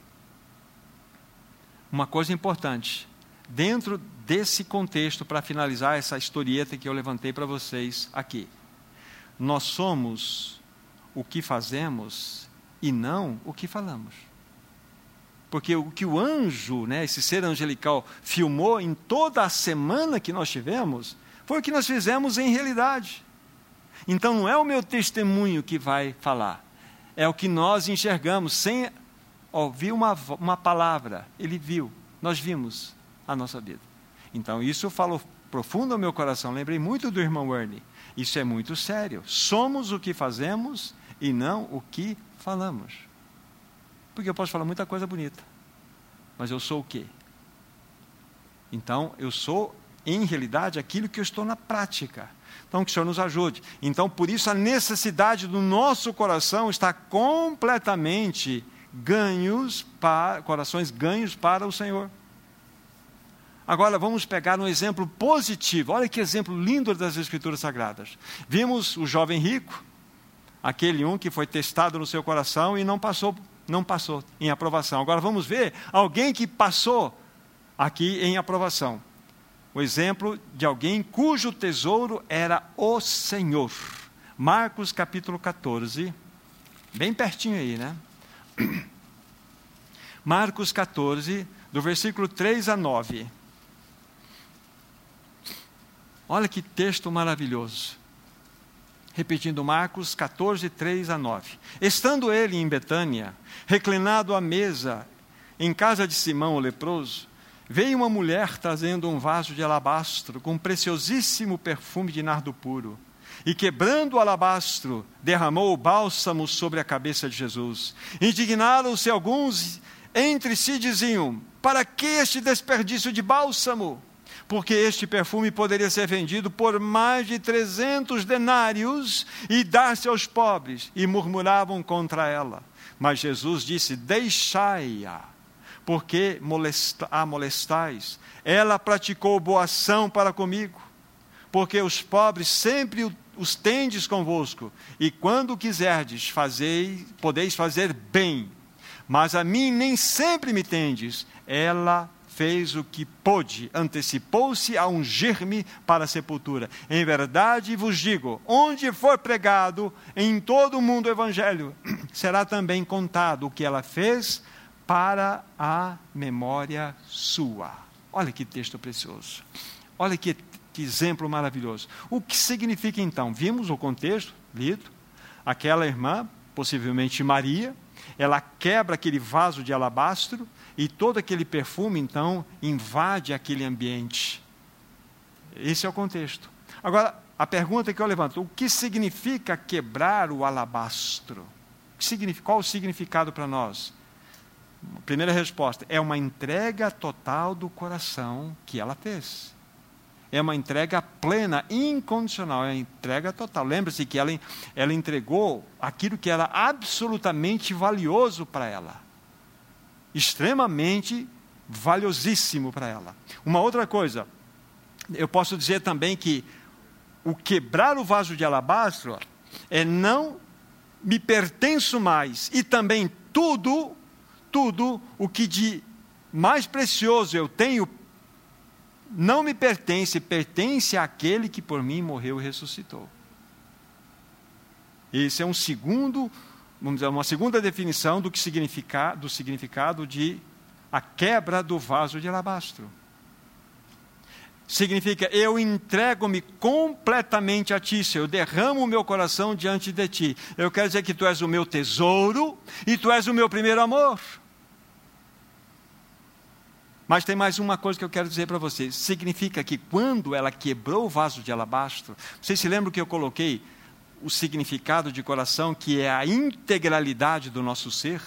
[SPEAKER 1] uma coisa importante. Dentro desse contexto, para finalizar essa historieta que eu levantei para vocês aqui, nós somos o que fazemos e não o que falamos. Porque o que o anjo, né, esse ser angelical, filmou em toda a semana que nós tivemos, foi o que nós fizemos em realidade. Então não é o meu testemunho que vai falar, é o que nós enxergamos, sem ouviu uma, uma palavra, ele viu, nós vimos a nossa vida. Então, isso falou profundo ao meu coração. Lembrei muito do irmão Ernie. Isso é muito sério. Somos o que fazemos e não o que falamos. Porque eu posso falar muita coisa bonita, mas eu sou o quê? Então, eu sou, em realidade, aquilo que eu estou na prática. Então, que o Senhor nos ajude. Então, por isso, a necessidade do nosso coração está completamente ganhos para, corações ganhos para o Senhor. Agora vamos pegar um exemplo positivo. Olha que exemplo lindo das Escrituras Sagradas. Vimos o jovem rico, aquele um que foi testado no seu coração e não passou, não passou em aprovação. Agora vamos ver alguém que passou aqui em aprovação. O exemplo de alguém cujo tesouro era o Senhor. Marcos capítulo 14, bem pertinho aí, né? Marcos 14, do versículo 3 a 9. Olha que texto maravilhoso. Repetindo Marcos 14, 3 a 9. Estando ele em Betânia, reclinado à mesa, em casa de Simão o leproso, veio uma mulher trazendo um vaso de alabastro com preciosíssimo perfume de nardo puro e quebrando o alabastro, derramou o bálsamo sobre a cabeça de Jesus. Indignaram-se alguns entre si diziam: Para que este desperdício de bálsamo? Porque este perfume poderia ser vendido por mais de trezentos denários e dar-se aos pobres. E murmuravam contra ela. Mas Jesus disse: Deixai-a, porque a molestais. Ela praticou boa ação para comigo, porque os pobres sempre os tendes convosco, e quando quiserdes, podeis fazer bem. Mas a mim nem sempre me tendes. Ela fez o que pôde, antecipou-se a ungir-me para a sepultura. Em verdade vos digo: onde for pregado em todo o mundo o evangelho, será também contado o que ela fez para a memória sua. Olha que texto precioso. Olha que que exemplo maravilhoso. O que significa então? Vimos o contexto lido. Aquela irmã, possivelmente Maria, ela quebra aquele vaso de alabastro e todo aquele perfume então invade aquele ambiente. Esse é o contexto. Agora, a pergunta que eu levanto: o que significa quebrar o alabastro? Qual o significado para nós? Primeira resposta: é uma entrega total do coração que ela fez é uma entrega plena, incondicional, é uma entrega total. Lembre-se que ela, ela entregou aquilo que era absolutamente valioso para ela. Extremamente valiosíssimo para ela. Uma outra coisa, eu posso dizer também que o quebrar o vaso de alabastro é não me pertenço mais e também tudo, tudo o que de mais precioso eu tenho não me pertence, pertence àquele que por mim morreu e ressuscitou. Esse é um segundo, vamos dizer, uma segunda definição do que significa, do significado de a quebra do vaso de alabastro. Significa, eu entrego-me completamente a ti, Senhor, eu derramo o meu coração diante de ti. Eu quero dizer que tu és o meu tesouro e tu és o meu primeiro amor. Mas tem mais uma coisa que eu quero dizer para vocês. Significa que quando ela quebrou o vaso de alabastro, vocês se lembram que eu coloquei o significado de coração, que é a integralidade do nosso ser?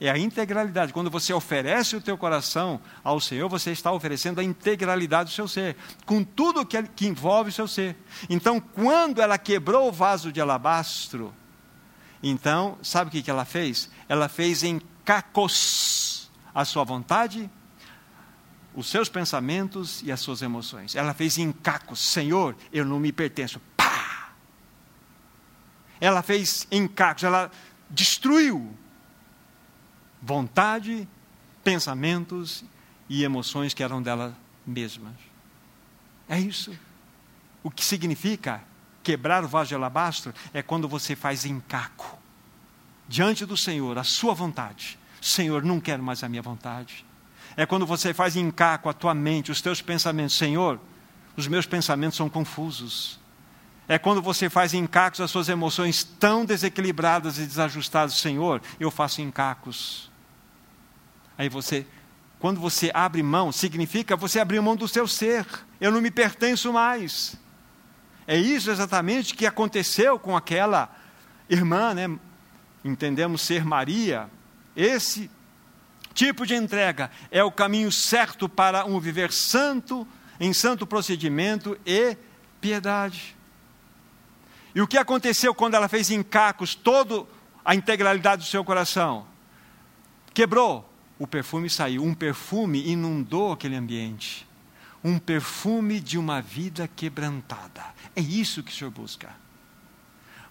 [SPEAKER 1] É a integralidade. Quando você oferece o teu coração ao Senhor, você está oferecendo a integralidade do seu ser, com tudo que, que envolve o seu ser. Então, quando ela quebrou o vaso de alabastro, então, sabe o que, que ela fez? Ela fez em cacos a sua vontade os seus pensamentos e as suas emoções. Ela fez em cacos: Senhor, eu não me pertenço. Pá! Ela fez em cacos, ela destruiu vontade, pensamentos e emoções que eram dela mesmas. É isso. O que significa quebrar o vaso de alabastro é quando você faz em caco diante do Senhor a sua vontade. Senhor, não quero mais a minha vontade é quando você faz encaco a tua mente, os teus pensamentos. Senhor, os meus pensamentos são confusos. É quando você faz encacos as suas emoções tão desequilibradas e desajustadas. Senhor, eu faço encacos. Aí você, quando você abre mão, significa você abrir mão do seu ser. Eu não me pertenço mais. É isso exatamente que aconteceu com aquela irmã, né? Entendemos ser Maria. Esse tipo de entrega é o caminho certo para um viver santo, em santo procedimento e piedade. E o que aconteceu quando ela fez em cacos toda a integralidade do seu coração? Quebrou, o perfume saiu. Um perfume inundou aquele ambiente. Um perfume de uma vida quebrantada. É isso que o Senhor busca.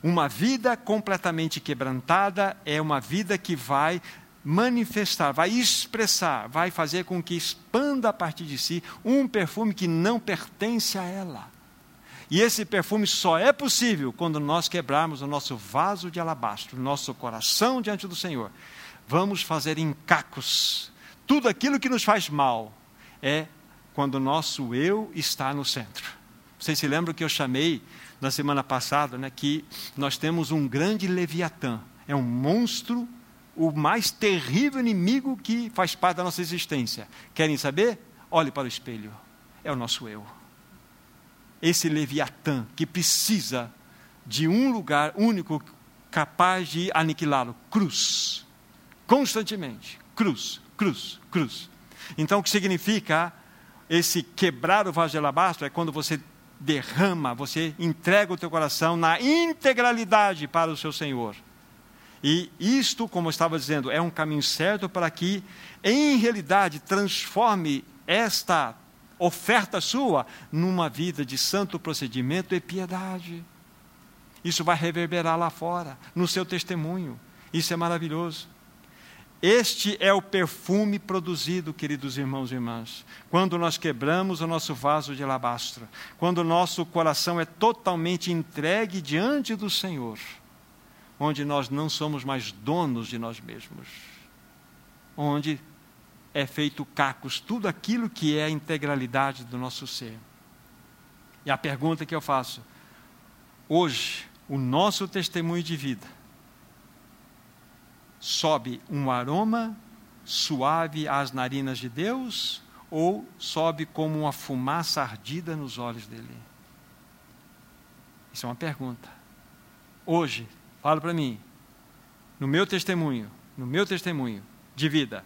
[SPEAKER 1] Uma vida completamente quebrantada é uma vida que vai manifestar, vai expressar, vai fazer com que expanda a partir de si um perfume que não pertence a ela. E esse perfume só é possível quando nós quebrarmos o nosso vaso de alabastro, o nosso coração diante do Senhor. Vamos fazer encacos. Tudo aquilo que nos faz mal é quando o nosso eu está no centro. Vocês se lembram que eu chamei na semana passada, né, que nós temos um grande leviatã, é um monstro o mais terrível inimigo que faz parte da nossa existência. Querem saber? Olhe para o espelho. É o nosso eu. Esse Leviatã que precisa de um lugar único capaz de aniquilá-lo cruz. Constantemente. Cruz, cruz, cruz. Então, o que significa esse quebrar o vaso de alabastro? É quando você derrama, você entrega o teu coração na integralidade para o seu Senhor. E isto, como eu estava dizendo, é um caminho certo para que, em realidade, transforme esta oferta sua numa vida de santo procedimento e piedade. Isso vai reverberar lá fora, no seu testemunho. Isso é maravilhoso. Este é o perfume produzido, queridos irmãos e irmãs, quando nós quebramos o nosso vaso de alabastro, quando o nosso coração é totalmente entregue diante do Senhor onde nós não somos mais donos de nós mesmos, onde é feito cacos tudo aquilo que é a integralidade do nosso ser. E a pergunta que eu faço, hoje, o nosso testemunho de vida sobe um aroma suave às narinas de Deus ou sobe como uma fumaça ardida nos olhos dele? Isso é uma pergunta. Hoje, Fala para mim, no meu testemunho, no meu testemunho de vida,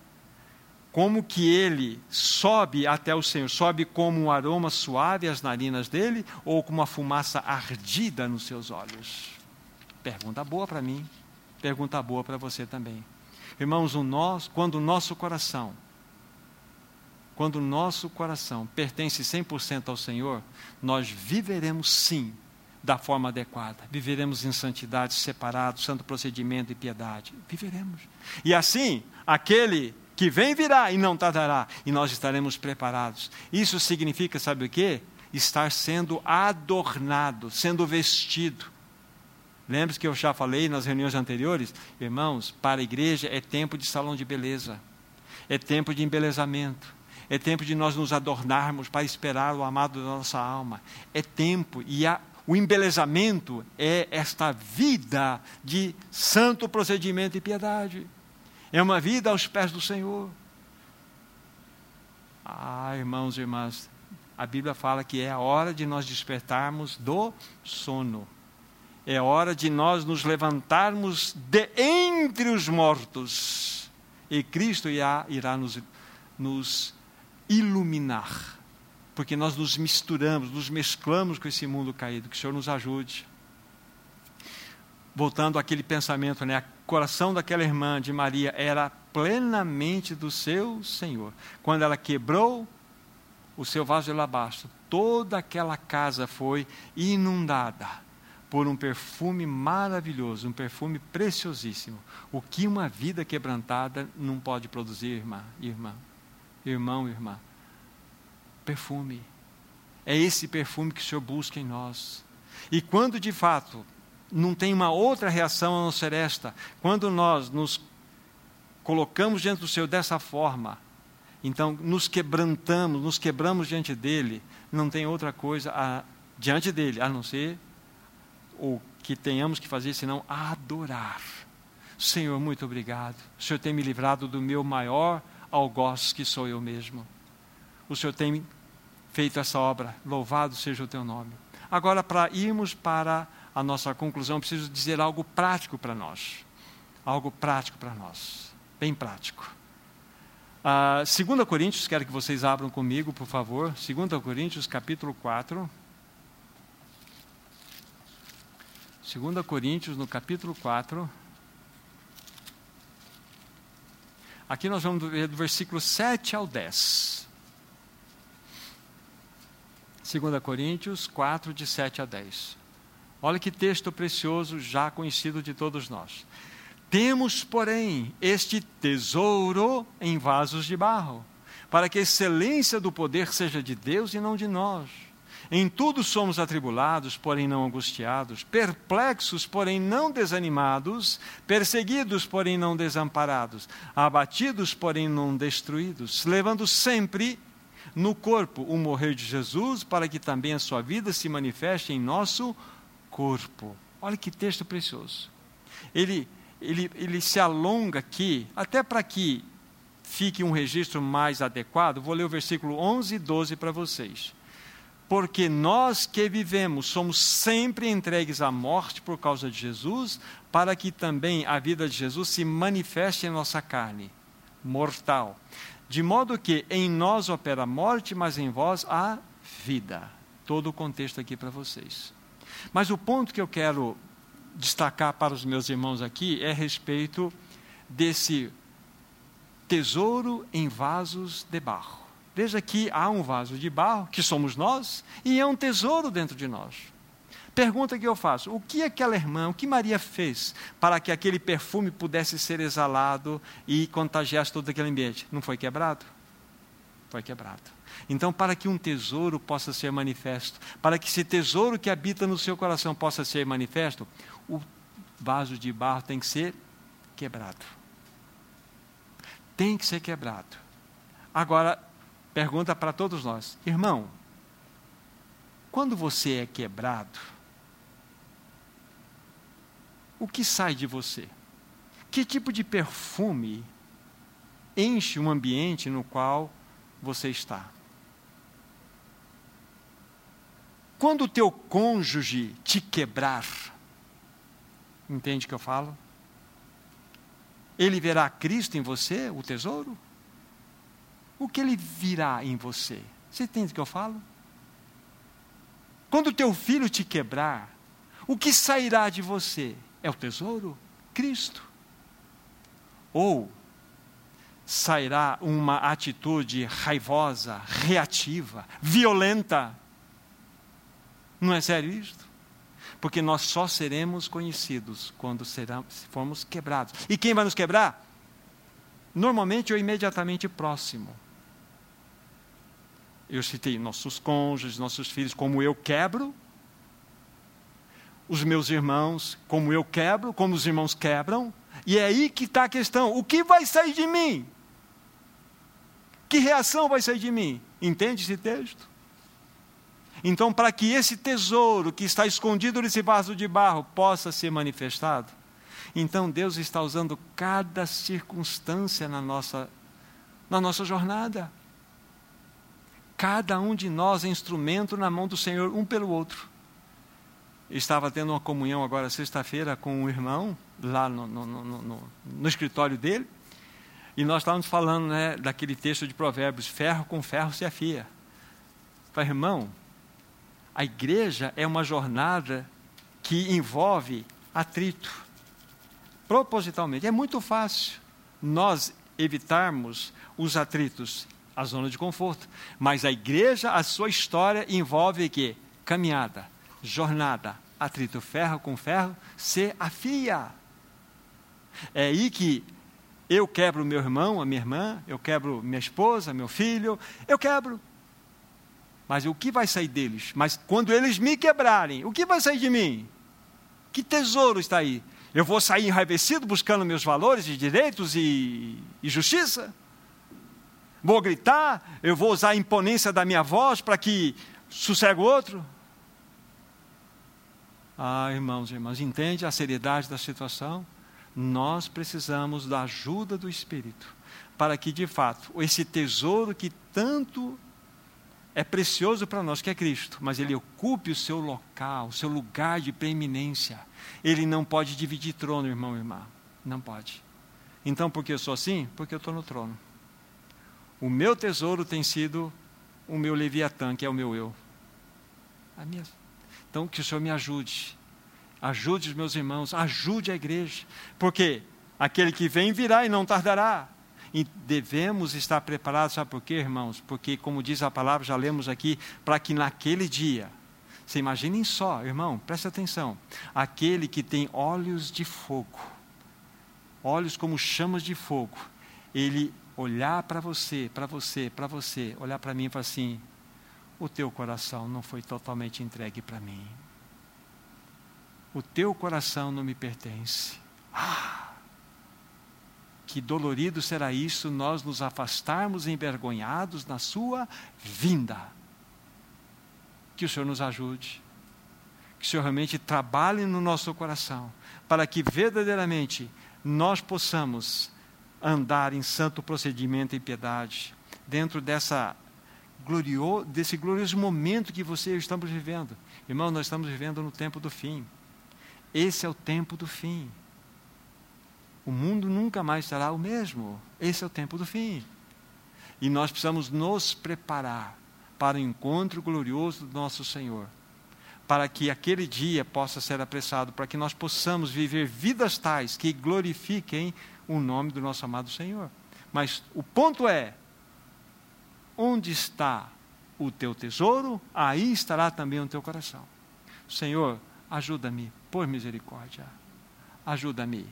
[SPEAKER 1] como que ele sobe até o Senhor? Sobe como um aroma suave às narinas dele ou como uma fumaça ardida nos seus olhos? Pergunta boa para mim, pergunta boa para você também. Irmãos, o quando o nosso coração, quando o nosso coração pertence 100% ao Senhor, nós viveremos sim da forma adequada. Viveremos em santidade, separados, santo procedimento e piedade. Viveremos. E assim, aquele que vem virá e não tardará, e nós estaremos preparados. Isso significa, sabe o quê? Estar sendo adornado, sendo vestido. Lembre-se que eu já falei nas reuniões anteriores, irmãos, para a igreja é tempo de salão de beleza, é tempo de embelezamento, é tempo de nós nos adornarmos para esperar o amado da nossa alma, é tempo, e a, o embelezamento é esta vida de santo procedimento e piedade. É uma vida aos pés do Senhor. Ah, irmãos e irmãs, a Bíblia fala que é a hora de nós despertarmos do sono. É hora de nós nos levantarmos de entre os mortos. E Cristo irá, irá nos, nos iluminar. Porque nós nos misturamos, nos mesclamos com esse mundo caído. Que o Senhor nos ajude voltando àquele pensamento, né? O coração daquela irmã de Maria era plenamente do seu Senhor. Quando ela quebrou o seu vaso de alabastro, toda aquela casa foi inundada por um perfume maravilhoso, um perfume preciosíssimo. O que uma vida quebrantada não pode produzir, irmã, irmã, irmão, irmã? Perfume. É esse perfume que o Senhor busca em nós. E quando de fato não tem uma outra reação a não ser esta. Quando nós nos colocamos diante do Senhor dessa forma, então nos quebrantamos, nos quebramos diante dele, não tem outra coisa a, diante dele, a não ser o que tenhamos que fazer, senão adorar. Senhor, muito obrigado. O Senhor tem me livrado do meu maior algoz, que sou eu mesmo. O Senhor tem feito essa obra. Louvado seja o teu nome. Agora, para irmos para a nossa conclusão, preciso dizer algo prático para nós. Algo prático para nós. Bem prático. Uh, ah, 2 Coríntios, quero que vocês abram comigo, por favor. 2 Coríntios, capítulo 4. 2 Coríntios, no capítulo 4. Aqui nós vamos ver do versículo 7 ao 10. 2 Coríntios 4, de 7 a 10. Olha que texto precioso, já conhecido de todos nós. Temos, porém, este tesouro em vasos de barro, para que a excelência do poder seja de Deus e não de nós. Em tudo somos atribulados, porém não angustiados, perplexos, porém não desanimados, perseguidos, porém não desamparados, abatidos, porém não destruídos, levando sempre no corpo o morrer de Jesus, para que também a sua vida se manifeste em nosso corpo corpo. Olha que texto precioso. Ele, ele, ele se alonga aqui, até para que fique um registro mais adequado, vou ler o versículo 11 e 12 para vocês. Porque nós que vivemos somos sempre entregues à morte por causa de Jesus, para que também a vida de Jesus se manifeste em nossa carne, mortal. De modo que em nós opera a morte, mas em vós a vida. Todo o contexto aqui para vocês. Mas o ponto que eu quero destacar para os meus irmãos aqui é a respeito desse tesouro em vasos de barro. Veja que há um vaso de barro, que somos nós, e é um tesouro dentro de nós. Pergunta que eu faço: o que aquela irmã, o que Maria fez para que aquele perfume pudesse ser exalado e contagiasse todo aquele ambiente? Não foi quebrado? Foi quebrado. Então, para que um tesouro possa ser manifesto, para que esse tesouro que habita no seu coração possa ser manifesto, o vaso de barro tem que ser quebrado. Tem que ser quebrado. Agora, pergunta para todos nós: irmão, quando você é quebrado, o que sai de você? Que tipo de perfume enche um ambiente no qual você está? Quando o teu cônjuge te quebrar, entende o que eu falo? Ele verá Cristo em você, o tesouro? O que ele virá em você? Você entende o que eu falo? Quando o teu filho te quebrar, o que sairá de você? É o tesouro? Cristo. Ou sairá uma atitude raivosa, reativa, violenta. Não é sério isto? Porque nós só seremos conhecidos quando seramos, formos quebrados. E quem vai nos quebrar? Normalmente ou imediatamente próximo. Eu citei nossos cônjuges, nossos filhos, como eu quebro, os meus irmãos, como eu quebro, como os irmãos quebram, e é aí que está a questão: o que vai sair de mim? Que reação vai sair de mim? Entende esse texto? Então, para que esse tesouro que está escondido nesse vaso de barro possa ser manifestado, então Deus está usando cada circunstância na nossa, na nossa jornada. Cada um de nós é instrumento na mão do Senhor, um pelo outro. estava tendo uma comunhão agora sexta-feira com um irmão, lá no, no, no, no escritório dele, e nós estávamos falando né, daquele texto de Provérbios: ferro com ferro se afia. Falei, irmão, a igreja é uma jornada que envolve atrito. Propositalmente. É muito fácil nós evitarmos os atritos, a zona de conforto. Mas a igreja, a sua história envolve que? Caminhada, jornada, atrito, ferro com ferro se afia. É aí que eu quebro meu irmão, a minha irmã, eu quebro minha esposa, meu filho, eu quebro. Mas o que vai sair deles? Mas quando eles me quebrarem, o que vai sair de mim? Que tesouro está aí? Eu vou sair enraivecido buscando meus valores e direitos e, e justiça? Vou gritar? Eu vou usar a imponência da minha voz para que sossegue o outro? Ah, irmãos e irmãs, entende a seriedade da situação? Nós precisamos da ajuda do Espírito para que, de fato, esse tesouro que tanto é precioso para nós, que é Cristo, mas ele ocupe o seu local, o seu lugar de preeminência. Ele não pode dividir trono, irmão e irmã. Não pode. Então, por que eu sou assim? Porque eu estou no trono. O meu tesouro tem sido o meu Leviatã, que é o meu eu. Então, que o Senhor me ajude ajude os meus irmãos, ajude a igreja, porque aquele que vem virá e não tardará. E devemos estar preparados, sabe por quê, irmãos? Porque, como diz a palavra, já lemos aqui, para que naquele dia, você imaginem só, irmão, preste atenção, aquele que tem olhos de fogo, olhos como chamas de fogo, ele olhar para você, para você, para você, olhar para mim e falar assim: o teu coração não foi totalmente entregue para mim o teu coração não me pertence. Ah, que dolorido será isso nós nos afastarmos envergonhados na sua vinda. Que o Senhor nos ajude. Que o Senhor realmente trabalhe no nosso coração, para que verdadeiramente nós possamos andar em santo procedimento e piedade, dentro dessa glorioso, desse glorioso momento que você e eu estamos vivendo. Irmão, nós estamos vivendo no tempo do fim. Esse é o tempo do fim. O mundo nunca mais será o mesmo. Esse é o tempo do fim. E nós precisamos nos preparar para o encontro glorioso do nosso Senhor. Para que aquele dia possa ser apressado, para que nós possamos viver vidas tais que glorifiquem o nome do nosso amado Senhor. Mas o ponto é: onde está o teu tesouro, aí estará também o teu coração. Senhor, ajuda-me por misericórdia, ajuda-me.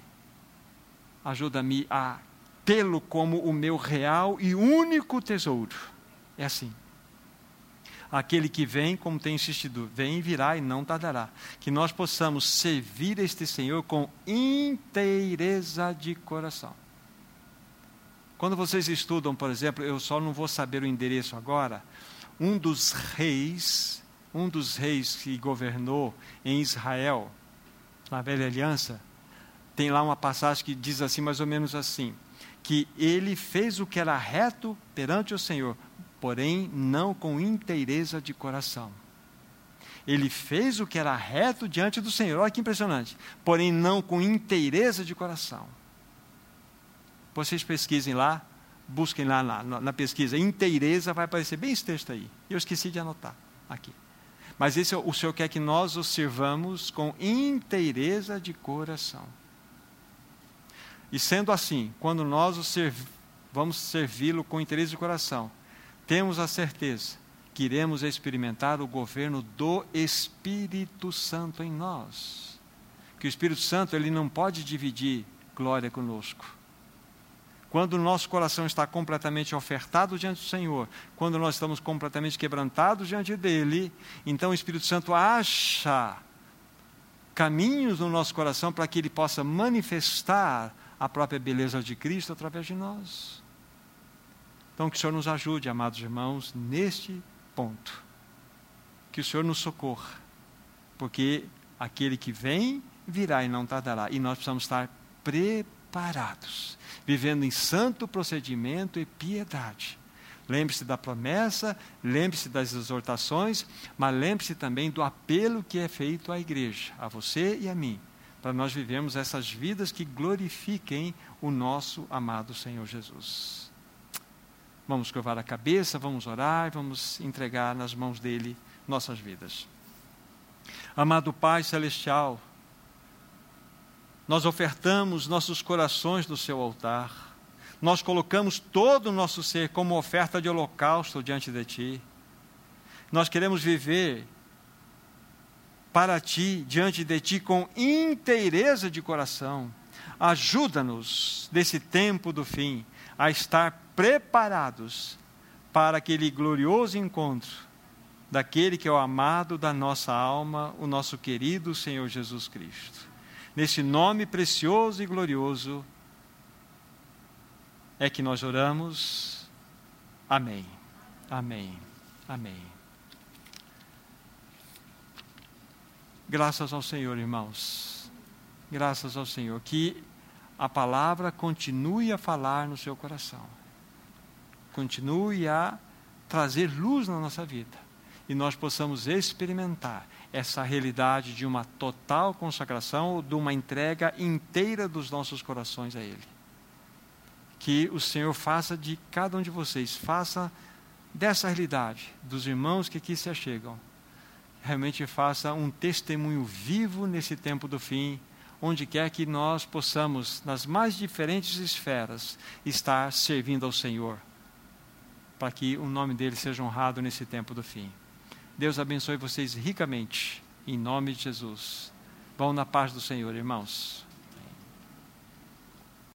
[SPEAKER 1] Ajuda-me a tê-lo como o meu real e único tesouro. É assim. Aquele que vem, como tem insistido, vem e virá e não tardará. Que nós possamos servir este Senhor com inteireza de coração. Quando vocês estudam, por exemplo, eu só não vou saber o endereço agora, um dos reis, um dos reis que governou em Israel, na velha aliança, tem lá uma passagem que diz assim, mais ou menos assim: que ele fez o que era reto perante o Senhor, porém não com inteireza de coração. Ele fez o que era reto diante do Senhor, olha que impressionante, porém não com inteireza de coração. Vocês pesquisem lá, busquem lá na, na pesquisa, inteireza, vai aparecer bem esse texto aí. Eu esqueci de anotar aqui. Mas esse, o Senhor quer que nós o sirvamos com inteireza de coração. E sendo assim, quando nós vamos servi-lo com interesse de coração, temos a certeza que iremos experimentar o governo do Espírito Santo em nós. Que o Espírito Santo ele não pode dividir glória conosco. Quando o nosso coração está completamente ofertado diante do Senhor, quando nós estamos completamente quebrantados diante dele, então o Espírito Santo acha caminhos no nosso coração para que ele possa manifestar a própria beleza de Cristo através de nós. Então, que o Senhor nos ajude, amados irmãos, neste ponto. Que o Senhor nos socorra, porque aquele que vem virá e não tardará, e nós precisamos estar preparados, vivendo em santo procedimento e piedade. Lembre-se da promessa, lembre-se das exortações, mas lembre-se também do apelo que é feito à igreja, a você e a mim, para nós vivermos essas vidas que glorifiquem o nosso amado Senhor Jesus. Vamos curvar a cabeça, vamos orar, vamos entregar nas mãos dele nossas vidas. Amado Pai Celestial, nós ofertamos nossos corações no seu altar, nós colocamos todo o nosso ser como oferta de holocausto diante de Ti. Nós queremos viver para Ti, diante de Ti, com inteireza de coração. Ajuda-nos, nesse tempo do fim, a estar preparados para aquele glorioso encontro daquele que é o amado da nossa alma, o nosso querido Senhor Jesus Cristo. Nesse nome precioso e glorioso é que nós oramos. Amém. Amém. Amém. Graças ao Senhor, irmãos. Graças ao Senhor. Que a palavra continue a falar no seu coração. Continue a trazer luz na nossa vida. E nós possamos experimentar essa realidade de uma total consagração, de uma entrega inteira dos nossos corações a Ele. Que o Senhor faça de cada um de vocês, faça dessa realidade, dos irmãos que aqui se achegam, realmente faça um testemunho vivo nesse tempo do fim onde quer que nós possamos, nas mais diferentes esferas, estar servindo ao Senhor, para que o nome dele seja honrado nesse tempo do fim. Deus abençoe vocês ricamente, em nome de Jesus. Vão na paz do Senhor, irmãos.